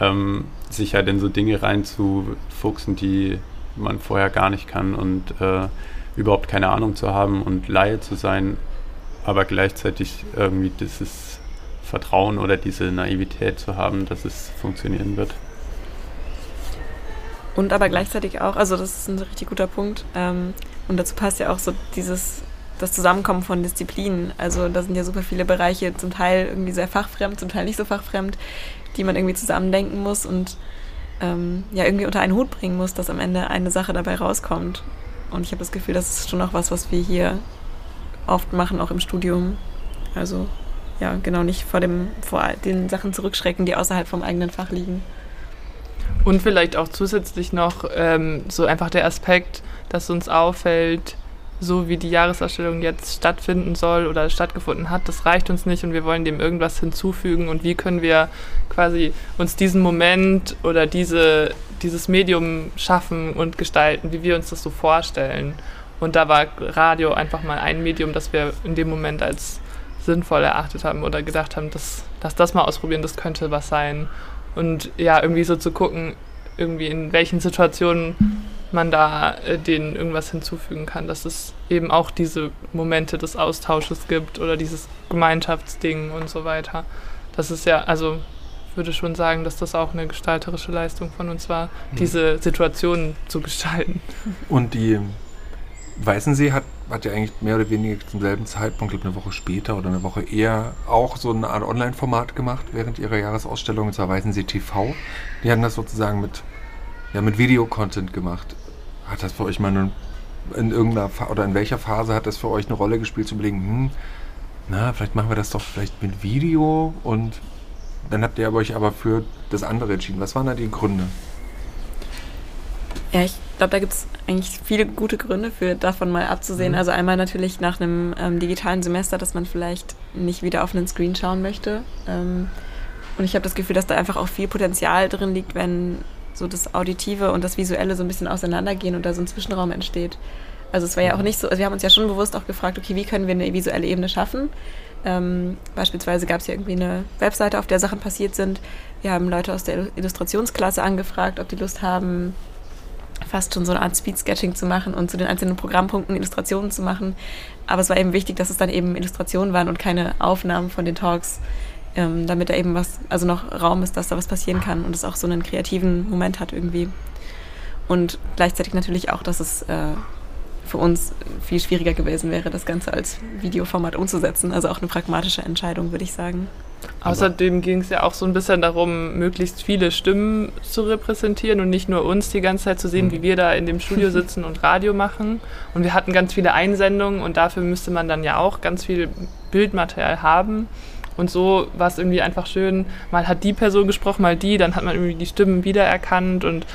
Speaker 2: ähm, sich halt in so Dinge reinzufuchsen, die man vorher gar nicht kann und äh, überhaupt keine Ahnung zu haben und Laie zu sein, aber gleichzeitig irgendwie dieses Vertrauen oder diese Naivität zu haben, dass es funktionieren wird.
Speaker 3: Und aber gleichzeitig auch, also das ist ein richtig guter Punkt. Ähm, und dazu passt ja auch so dieses, das Zusammenkommen von Disziplinen. Also da sind ja super viele Bereiche, zum Teil irgendwie sehr fachfremd, zum Teil nicht so fachfremd, die man irgendwie zusammendenken muss und ähm, ja irgendwie unter einen Hut bringen muss, dass am Ende eine Sache dabei rauskommt. Und ich habe das Gefühl, das ist schon auch was, was wir hier oft machen, auch im Studium. Also ja, genau nicht vor, dem, vor den Sachen zurückschrecken, die außerhalb vom eigenen Fach liegen.
Speaker 4: Und vielleicht auch zusätzlich noch ähm, so einfach der Aspekt, dass uns auffällt, so wie die Jahresausstellung jetzt stattfinden soll oder stattgefunden hat, das reicht uns nicht und wir wollen dem irgendwas hinzufügen und wie können wir quasi uns diesen Moment oder diese, dieses Medium schaffen und gestalten, wie wir uns das so vorstellen. Und da war Radio einfach mal ein Medium, das wir in dem Moment als sinnvoll erachtet haben oder gedacht haben, dass, dass das mal ausprobieren, das könnte was sein. Und ja, irgendwie so zu gucken, irgendwie in welchen Situationen man da äh, denen irgendwas hinzufügen kann, dass es eben auch diese Momente des Austausches gibt oder dieses Gemeinschaftsding und so weiter. Das ist ja, also würde schon sagen, dass das auch eine gestalterische Leistung von uns war, mhm. diese Situationen zu gestalten.
Speaker 1: Und die Weißensee hat, hat ja eigentlich mehr oder weniger zum selben Zeitpunkt, glaube eine Woche später oder eine Woche eher, auch so eine Art Online-Format gemacht während ihrer Jahresausstellung, und zwar Weißensee TV. Die hatten das sozusagen mit, ja, mit Videocontent gemacht. Hat das für euch mal eine, in irgendeiner oder in welcher Phase hat das für euch eine Rolle gespielt, zu überlegen, hm, na, vielleicht machen wir das doch vielleicht mit Video und dann habt ihr euch aber für das andere entschieden. Was waren da die Gründe?
Speaker 3: Ja, ich glaube, da gibt es eigentlich viele gute Gründe für davon mal abzusehen. Mhm. Also einmal natürlich nach einem ähm, digitalen Semester, dass man vielleicht nicht wieder auf einen Screen schauen möchte. Ähm, und ich habe das Gefühl, dass da einfach auch viel Potenzial drin liegt, wenn so das Auditive und das Visuelle so ein bisschen auseinandergehen und da so ein Zwischenraum entsteht. Also es war ja auch nicht so, also wir haben uns ja schon bewusst auch gefragt, okay, wie können wir eine visuelle Ebene schaffen? Ähm, beispielsweise gab es ja irgendwie eine Webseite, auf der Sachen passiert sind. Wir haben Leute aus der Illustrationsklasse angefragt, ob die Lust haben, fast schon so eine Art Speed-Sketching zu machen und zu den einzelnen Programmpunkten Illustrationen zu machen. Aber es war eben wichtig, dass es dann eben Illustrationen waren und keine Aufnahmen von den Talks ähm, damit da eben was, also noch Raum ist, dass da was passieren kann und es auch so einen kreativen Moment hat irgendwie. Und gleichzeitig natürlich auch, dass es äh, für uns viel schwieriger gewesen wäre, das Ganze als Videoformat umzusetzen. Also auch eine pragmatische Entscheidung, würde ich sagen.
Speaker 4: Außerdem ging es ja auch so ein bisschen darum, möglichst viele Stimmen zu repräsentieren und nicht nur uns die ganze Zeit zu sehen, wie wir da in dem Studio sitzen und Radio machen. Und wir hatten ganz viele Einsendungen und dafür müsste man dann ja auch ganz viel Bildmaterial haben. Und so war es irgendwie einfach schön, mal hat die Person gesprochen, mal die, dann hat man irgendwie die Stimmen wiedererkannt und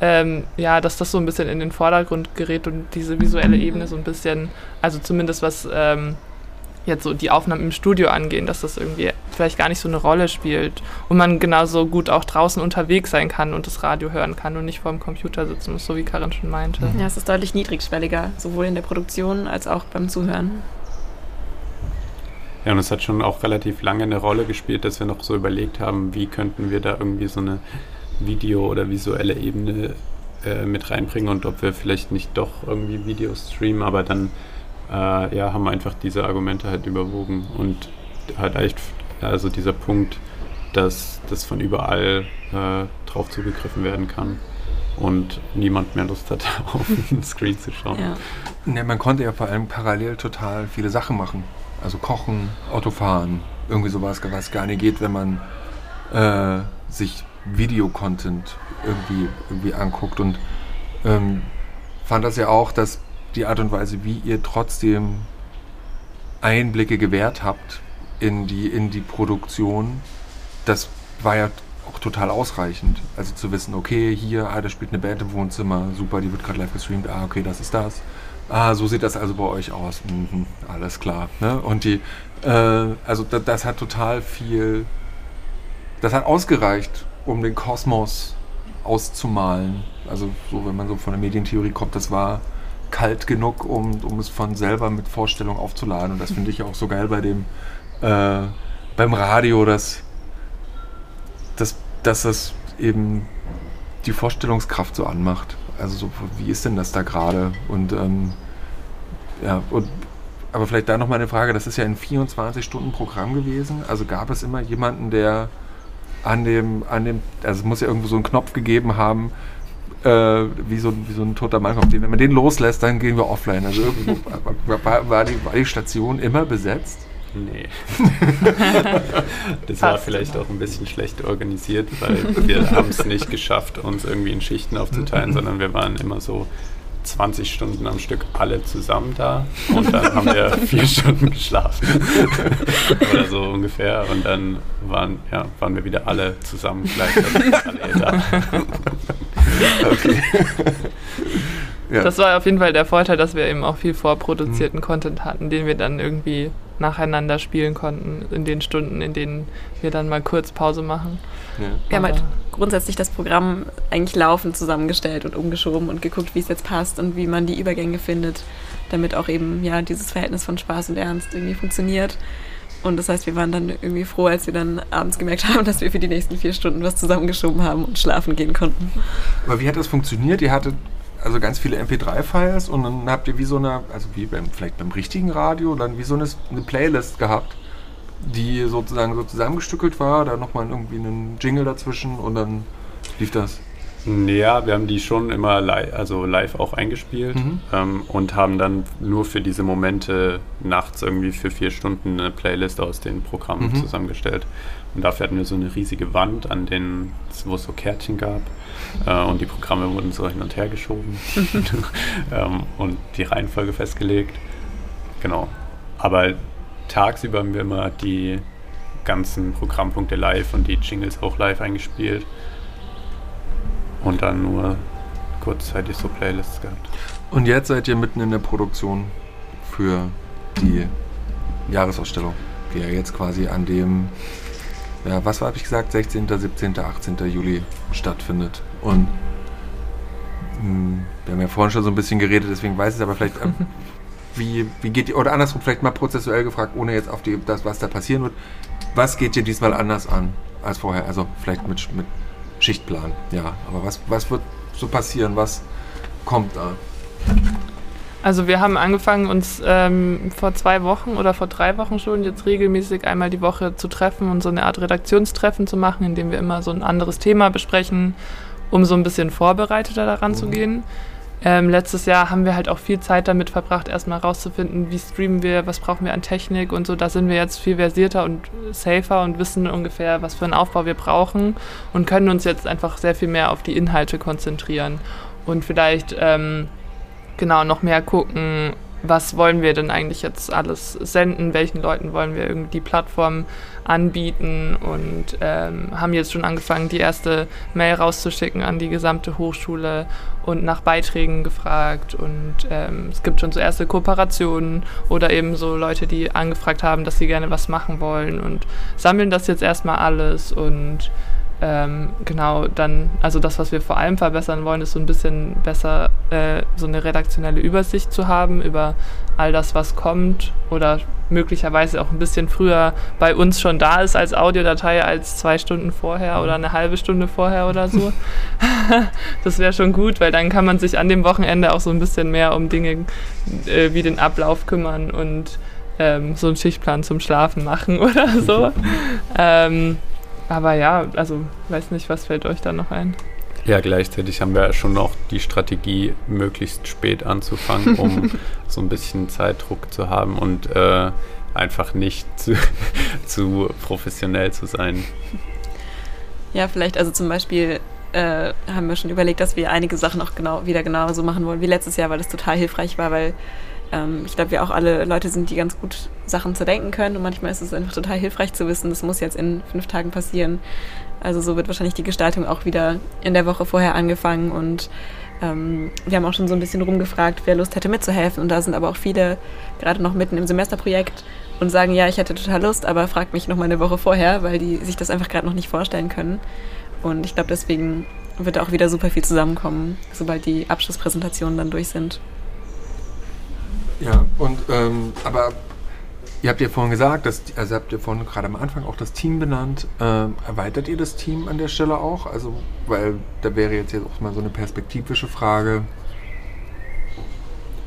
Speaker 4: ähm, ja, dass das so ein bisschen in den Vordergrund gerät und diese visuelle Ebene so ein bisschen, also zumindest was ähm, jetzt so die Aufnahmen im Studio angehen, dass das irgendwie vielleicht gar nicht so eine Rolle spielt und man genauso gut auch draußen unterwegs sein kann und das Radio hören kann und nicht vor dem Computer sitzen muss, so wie Karin schon meinte.
Speaker 3: Ja, es ist deutlich niedrigschwelliger, sowohl in der Produktion als auch beim Zuhören.
Speaker 2: Ja, und es hat schon auch relativ lange eine Rolle gespielt, dass wir noch so überlegt haben, wie könnten wir da irgendwie so eine Video- oder visuelle Ebene äh, mit reinbringen und ob wir vielleicht nicht doch irgendwie Videos streamen, aber dann äh, ja, haben einfach diese Argumente halt überwogen und halt echt, also dieser Punkt, dass das von überall äh, drauf zugegriffen werden kann und niemand mehr Lust hat, auf den Screen zu schauen. Ja.
Speaker 1: ja. man konnte ja vor allem parallel total viele Sachen machen. Also kochen, Autofahren, irgendwie sowas, was gar nicht geht, wenn man äh, sich Videocontent irgendwie, irgendwie anguckt. Und ähm, fand das ja auch, dass die Art und Weise, wie ihr trotzdem Einblicke gewährt habt in die, in die Produktion, das war ja auch total ausreichend. Also zu wissen, okay, hier, ah, da spielt eine Band im Wohnzimmer, super, die wird gerade live gestreamt, ah, okay, das ist das. Ah, so sieht das also bei euch aus. Mhm, alles klar. Ne? Und die, äh, also da, das hat total viel, das hat ausgereicht, um den Kosmos auszumalen. Also so, wenn man so von der Medientheorie kommt, das war kalt genug, um, um es von selber mit Vorstellung aufzuladen. Und das finde ich auch so geil bei dem, äh, beim Radio, dass, dass, dass das eben die Vorstellungskraft so anmacht also so, wie ist denn das da gerade? Und ähm, ja, und aber vielleicht da nochmal eine Frage, das ist ja ein 24-Stunden-Programm gewesen. Also gab es immer jemanden, der an dem, an dem, also es muss ja irgendwo so einen Knopf gegeben haben, äh, wie, so, wie so ein toter Mann kommt. Wenn man den loslässt, dann gehen wir offline. Also war, war, die, war die Station immer besetzt.
Speaker 2: Nee. das war vielleicht auch ein bisschen schlecht organisiert, weil wir haben es nicht geschafft, uns irgendwie in Schichten aufzuteilen, sondern wir waren immer so 20 Stunden am Stück alle zusammen da und dann haben wir vier Stunden geschlafen oder so ungefähr und dann waren, ja, waren wir wieder alle zusammen gleichzeitig alle da.
Speaker 4: okay. Ja. Das war auf jeden Fall der Vorteil, dass wir eben auch viel vorproduzierten mhm. Content hatten, den wir dann irgendwie nacheinander spielen konnten in den Stunden, in denen wir dann mal kurz Pause machen.
Speaker 3: Ja. Wir haben halt grundsätzlich das Programm eigentlich laufend zusammengestellt und umgeschoben und geguckt, wie es jetzt passt und wie man die Übergänge findet, damit auch eben ja dieses Verhältnis von Spaß und Ernst irgendwie funktioniert. Und das heißt, wir waren dann irgendwie froh, als wir dann abends gemerkt haben, dass wir für die nächsten vier Stunden was zusammengeschoben haben und schlafen gehen konnten.
Speaker 1: Aber wie hat das funktioniert? Ihr hattet also ganz viele MP3-Files und dann habt ihr wie so eine, also wie beim, vielleicht beim richtigen Radio, dann wie so eine, eine Playlist gehabt, die sozusagen so zusammengestückelt war, da nochmal irgendwie einen Jingle dazwischen und dann lief das.
Speaker 2: Ja, wir haben die schon immer live, also live auch eingespielt mhm. ähm, und haben dann nur für diese Momente nachts irgendwie für vier Stunden eine Playlist aus den Programmen mhm. zusammengestellt. Und dafür hatten wir so eine riesige Wand, an denen, wo es so Kärtchen gab. Äh, und die Programme wurden so hin und her geschoben ähm, und die Reihenfolge festgelegt. Genau. Aber tagsüber haben wir immer die ganzen Programmpunkte live und die Jingles auch live eingespielt. Und dann nur kurzzeitig so Playlists gehabt.
Speaker 1: Und jetzt seid ihr mitten in der Produktion für die Jahresausstellung, die ja jetzt quasi an dem ja, was habe ich gesagt, 16., 17., 18. Juli stattfindet. Und mh, hm, wir haben ja vorhin schon so ein bisschen geredet, deswegen weiß ich es aber vielleicht, äh, wie, wie geht ihr, oder andersrum, vielleicht mal prozessuell gefragt, ohne jetzt auf die, das, was da passieren wird, was geht dir diesmal anders an als vorher? Also vielleicht mit, mit Schichtplan, ja. Aber was, was wird so passieren? Was kommt da?
Speaker 4: Also wir haben angefangen, uns ähm, vor zwei Wochen oder vor drei Wochen schon jetzt regelmäßig einmal die Woche zu treffen und so eine Art Redaktionstreffen zu machen, in dem wir immer so ein anderes Thema besprechen, um so ein bisschen vorbereiteter daran mhm. zu gehen. Ähm, letztes Jahr haben wir halt auch viel Zeit damit verbracht, erstmal rauszufinden, wie streamen wir, was brauchen wir an Technik und so. Da sind wir jetzt viel versierter und safer und wissen ungefähr, was für einen Aufbau wir brauchen und können uns jetzt einfach sehr viel mehr auf die Inhalte konzentrieren. Und vielleicht ähm, genau noch mehr gucken, was wollen wir denn eigentlich jetzt alles senden, welchen Leuten wollen wir irgendwie die Plattform anbieten und ähm, haben jetzt schon angefangen, die erste Mail rauszuschicken an die gesamte Hochschule und nach Beiträgen gefragt und ähm, es gibt schon so erste Kooperationen oder eben so Leute, die angefragt haben, dass sie gerne was machen wollen und sammeln das jetzt erstmal alles und ähm, genau, dann, also das, was wir vor allem verbessern wollen, ist so ein bisschen besser äh, so eine redaktionelle Übersicht zu haben über all das, was kommt oder möglicherweise auch ein bisschen früher bei uns schon da ist als Audiodatei als zwei Stunden vorher oder eine halbe Stunde vorher oder so. das wäre schon gut, weil dann kann man sich an dem Wochenende auch so ein bisschen mehr um Dinge äh, wie den Ablauf kümmern und ähm, so einen Schichtplan zum Schlafen machen oder so. ähm, aber ja, also weiß nicht, was fällt euch da noch ein?
Speaker 2: Ja, gleichzeitig haben wir schon noch die Strategie, möglichst spät anzufangen, um so ein bisschen Zeitdruck zu haben und äh, einfach nicht zu, zu professionell zu sein.
Speaker 3: Ja, vielleicht, also zum Beispiel äh, haben wir schon überlegt, dass wir einige Sachen auch genau wieder genauso machen wollen wie letztes Jahr, weil das total hilfreich war, weil ähm, ich glaube, wir auch alle Leute sind, die ganz gut Sachen zu denken können und manchmal ist es einfach total hilfreich zu wissen, das muss jetzt in fünf Tagen passieren. Also so wird wahrscheinlich die Gestaltung auch wieder in der Woche vorher angefangen und ähm, wir haben auch schon so ein bisschen rumgefragt, wer Lust hätte mitzuhelfen und da sind aber auch viele gerade noch mitten im Semesterprojekt und sagen, ja, ich hätte total Lust, aber fragt mich noch mal eine Woche vorher, weil die sich das einfach gerade noch nicht vorstellen können. Und ich glaube, deswegen wird auch wieder super viel zusammenkommen, sobald die Abschlusspräsentationen dann durch sind.
Speaker 1: Ja, und ähm, aber ihr habt ja vorhin gesagt, dass, also habt ihr vorhin gerade am Anfang auch das Team benannt. Ähm, erweitert ihr das Team an der Stelle auch? Also, weil da wäre jetzt, jetzt auch mal so eine perspektivische Frage.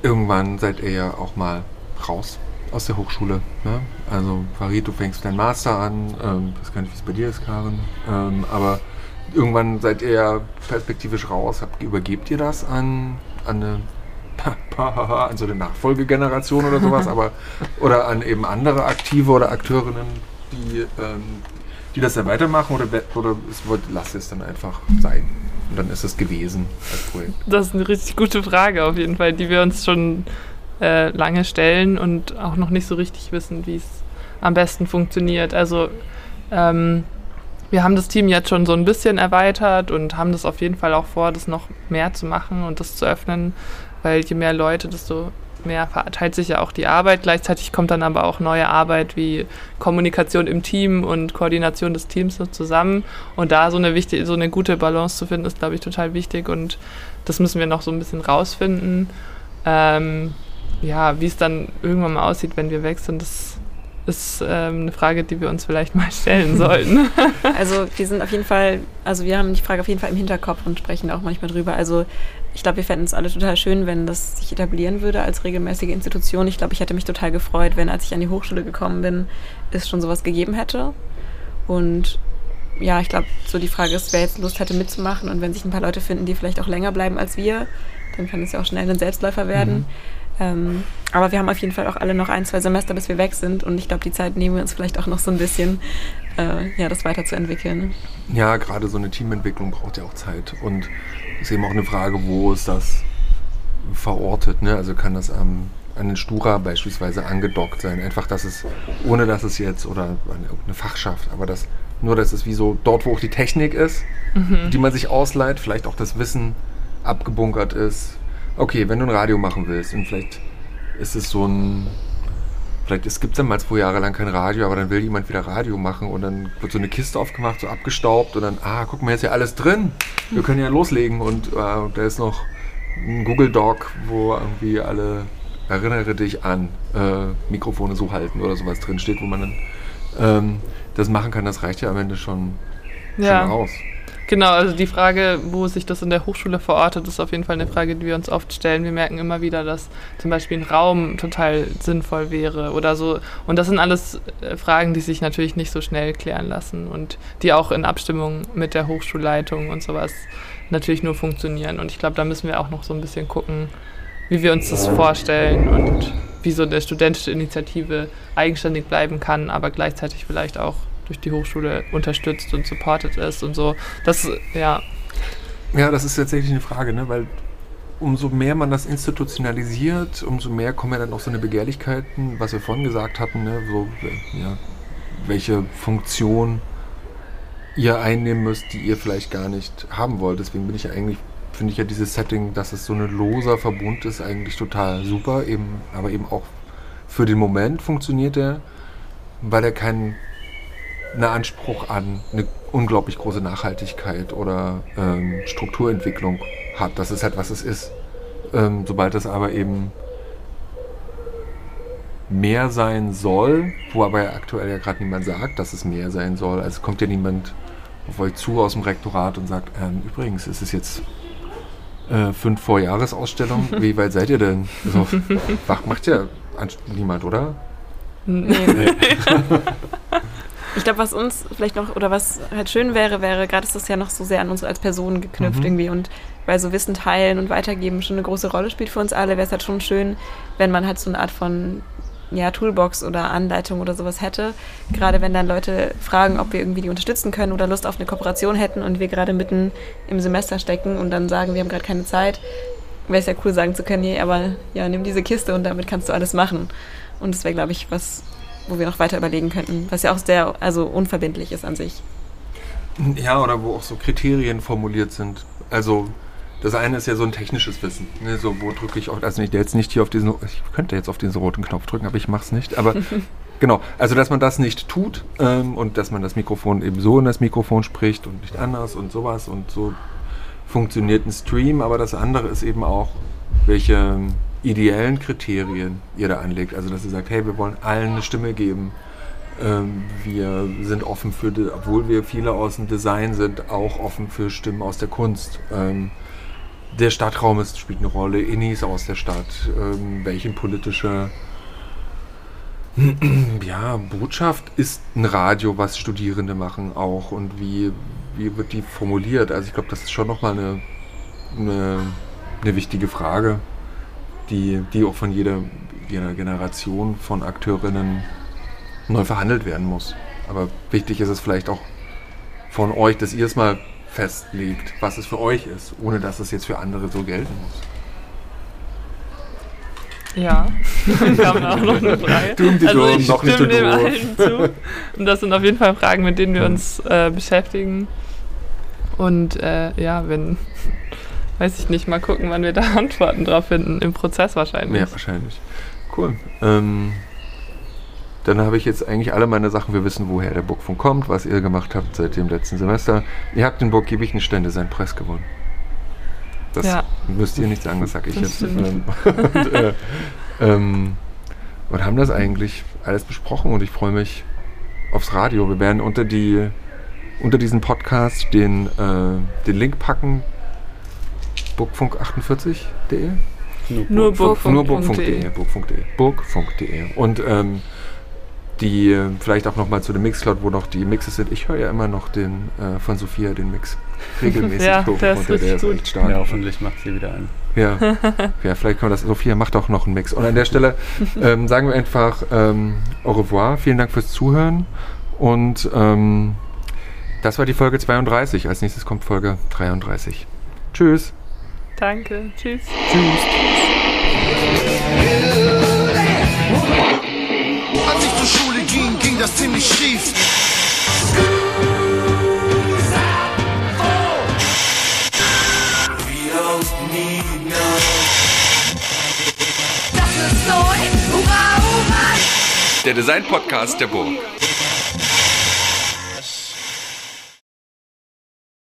Speaker 1: Irgendwann seid ihr ja auch mal raus aus der Hochschule. Ne? Also Farid, du fängst deinen Master an. Ähm, weiß gar nicht, wie es bei dir ist, Karin. Ähm, aber irgendwann seid ihr ja perspektivisch raus. Habt, übergebt ihr das an, an eine an so eine Nachfolgegeneration oder sowas, aber oder an eben andere Aktive oder Akteurinnen, die, ähm, die das dann weitermachen oder, oder es lasst es dann einfach sein. Und dann ist es gewesen als Projekt.
Speaker 4: Das ist eine richtig gute Frage auf jeden Fall, die wir uns schon äh, lange stellen und auch noch nicht so richtig wissen, wie es am besten funktioniert. Also ähm, wir haben das Team jetzt schon so ein bisschen erweitert und haben das auf jeden Fall auch vor, das noch mehr zu machen und das zu öffnen, weil je mehr Leute, desto mehr verteilt sich ja auch die Arbeit. Gleichzeitig kommt dann aber auch neue Arbeit wie Kommunikation im Team und Koordination des Teams so zusammen. Und da so eine, wichtig, so eine gute Balance zu finden, ist, glaube ich, total wichtig. Und das müssen wir noch so ein bisschen rausfinden. Ähm, ja, wie es dann irgendwann mal aussieht, wenn wir sind, das ist ähm, eine Frage, die wir uns vielleicht mal stellen sollten.
Speaker 3: also wir sind auf jeden Fall, also wir haben die Frage auf jeden Fall im Hinterkopf und sprechen auch manchmal drüber. Also ich glaube, wir fänden es alle total schön, wenn das sich etablieren würde als regelmäßige Institution. Ich glaube, ich hätte mich total gefreut, wenn, als ich an die Hochschule gekommen bin, es schon sowas gegeben hätte. Und ja, ich glaube, so die Frage ist, wer jetzt Lust hätte mitzumachen und wenn sich ein paar Leute finden, die vielleicht auch länger bleiben als wir, dann kann es ja auch schnell ein Selbstläufer werden. Mhm. Ähm, aber wir haben auf jeden Fall auch alle noch ein, zwei Semester, bis wir weg sind. Und ich glaube, die Zeit nehmen wir uns vielleicht auch noch so ein bisschen, äh, ja, das weiterzuentwickeln.
Speaker 1: Ja, gerade so eine Teamentwicklung braucht ja auch Zeit. Und ist eben auch eine Frage, wo ist das verortet. Ne? Also kann das am, an den Stura beispielsweise angedockt sein. Einfach, dass es, ohne dass es jetzt, oder eine Fachschaft, aber das, nur, dass es wie so dort, wo auch die Technik ist, mhm. die man sich ausleiht, vielleicht auch das Wissen abgebunkert ist, okay, wenn du ein Radio machen willst und vielleicht ist es so ein, vielleicht es gibt es dann mal zwei Jahre lang kein Radio, aber dann will jemand wieder Radio machen und dann wird so eine Kiste aufgemacht, so abgestaubt und dann, ah, guck mal, jetzt ja alles drin. Wir können ja loslegen und äh, da ist noch ein Google Doc, wo irgendwie alle erinnere dich an äh, Mikrofone so halten oder sowas drin steht, wo man dann ähm, das machen kann. Das reicht ja am Ende schon, ja. schon aus.
Speaker 4: Genau, also die Frage, wo sich das in der Hochschule verortet, ist auf jeden Fall eine Frage, die wir uns oft stellen. Wir merken immer wieder, dass zum Beispiel ein Raum total sinnvoll wäre oder so. Und das sind alles äh, Fragen, die sich natürlich nicht so schnell klären lassen und die auch in Abstimmung mit der Hochschulleitung und sowas natürlich nur funktionieren. Und ich glaube, da müssen wir auch noch so ein bisschen gucken, wie wir uns das vorstellen und wie so eine studentische Initiative eigenständig bleiben kann, aber gleichzeitig vielleicht auch durch die Hochschule unterstützt und supported ist und so. Das, ja.
Speaker 1: Ja, das ist tatsächlich eine Frage, ne? weil umso mehr man das institutionalisiert, umso mehr kommen ja dann auch so eine Begehrlichkeiten, was wir vorhin gesagt hatten, ne? so, ja, welche Funktion ihr einnehmen müsst, die ihr vielleicht gar nicht haben wollt. Deswegen bin ich ja eigentlich, finde ich ja dieses Setting, dass es so ein loser Verbund ist, eigentlich total super, eben, aber eben auch für den Moment funktioniert er, weil er keinen einen Anspruch an eine unglaublich große Nachhaltigkeit oder ähm, Strukturentwicklung hat. Das ist halt, was es ist. Ähm, sobald es aber eben mehr sein soll, wo aber ja aktuell ja gerade niemand sagt, dass es mehr sein soll. Also kommt ja niemand auf euch zu aus dem Rektorat und sagt, ähm, übrigens, ist es jetzt äh, fünf Vorjahresausstellung, wie weit seid ihr denn? Also, wach macht ja niemand, oder? Nee. nee.
Speaker 3: Ich glaube, was uns vielleicht noch, oder was halt schön wäre, wäre, gerade ist das ja noch so sehr an uns als Personen geknüpft mhm. irgendwie und weil so Wissen teilen und weitergeben schon eine große Rolle spielt für uns alle, wäre es halt schon schön, wenn man halt so eine Art von ja, Toolbox oder Anleitung oder sowas hätte. Gerade wenn dann Leute fragen, ob wir irgendwie die unterstützen können oder Lust auf eine Kooperation hätten und wir gerade mitten im Semester stecken und dann sagen, wir haben gerade keine Zeit, wäre es ja cool sagen zu können, nee, aber ja, nimm diese Kiste und damit kannst du alles machen. Und das wäre, glaube ich, was, wo wir noch weiter überlegen könnten, was ja auch sehr also unverbindlich ist an sich.
Speaker 1: Ja, oder wo auch so Kriterien formuliert sind. Also das eine ist ja so ein technisches Wissen. Ne? So, wo drücke ich auch, also ich jetzt nicht hier auf diesen, ich könnte jetzt auf diesen roten Knopf drücken, aber ich mache es nicht. Aber genau, also dass man das nicht tut ähm, und dass man das Mikrofon eben so in das Mikrofon spricht und nicht anders und sowas und so funktioniert ein Stream. Aber das andere ist eben auch, welche ideellen Kriterien ihr da anlegt. Also dass ihr sagt, hey, wir wollen allen eine Stimme geben. Ähm, wir sind offen für, obwohl wir viele aus dem Design sind, auch offen für Stimmen aus der Kunst. Ähm, der Stadtraum ist, spielt eine Rolle, Innis aus der Stadt, ähm, welche politische ja, Botschaft ist ein Radio, was Studierende machen auch und wie, wie wird die formuliert? Also ich glaube, das ist schon nochmal eine, eine, eine wichtige Frage, die, die auch von jeder, jeder Generation von Akteurinnen neu verhandelt werden muss. Aber wichtig ist es vielleicht auch von euch, dass ihr es mal festlegt, was es für euch ist, ohne dass es jetzt für andere so gelten muss.
Speaker 4: Ja, kam auch noch eine Frage.
Speaker 1: Dumm, die
Speaker 4: also ich
Speaker 1: noch
Speaker 4: stimme dem allen zu. Und das sind auf jeden Fall Fragen, mit denen wir uns äh, beschäftigen. Und äh, ja, wenn, weiß ich nicht, mal gucken, wann wir da Antworten drauf finden. Im Prozess wahrscheinlich.
Speaker 1: Ja, wahrscheinlich. Cool. Ähm, dann habe ich jetzt eigentlich alle meine Sachen. Wir wissen, woher der Burgfunk kommt, was ihr gemacht habt seit dem letzten Semester. Ihr habt den Burggiebischen Stände sein Preis gewonnen. Das
Speaker 4: Ja.
Speaker 1: müsst ihr nicht sagen, das sage ich
Speaker 4: Das
Speaker 1: jetzt. und, äh, ähm, und haben das eigentlich alles besprochen und ich freue mich aufs Radio. Wir werden unter die unter diesen Podcast den, äh, den Link packen. Burgfunk48.de
Speaker 4: Nur
Speaker 1: Burg, nur
Speaker 4: burgfunk.de.
Speaker 1: burgfunk.de. Burgfunk.de. Burgfunk.de. Und ähm, die äh, vielleicht auch nochmal zu dem Mixcloud, wo noch die Mixes sind. Ich höre ja immer noch den äh, von Sophia, den Mix. Regelmäßig
Speaker 4: Ja,
Speaker 1: hoch
Speaker 4: der ist.
Speaker 1: Der
Speaker 4: richtig
Speaker 1: ist echt stark.
Speaker 2: Ja, hoffentlich macht sie wieder einen.
Speaker 1: Ja. ja, vielleicht kann man das. Sophia macht auch noch einen Mix. Und an der Stelle ähm, sagen wir einfach ähm, au revoir. Vielen Dank fürs Zuhören. Und ähm, das war die Folge 32. Als nächstes kommt Folge 33. Tschüss.
Speaker 4: Danke, tschüss.
Speaker 5: Als ich zur Schule ging, ging das ziemlich schief.
Speaker 6: Das ist neu, hurra, hurra!
Speaker 1: Der Design-Podcast der Burg.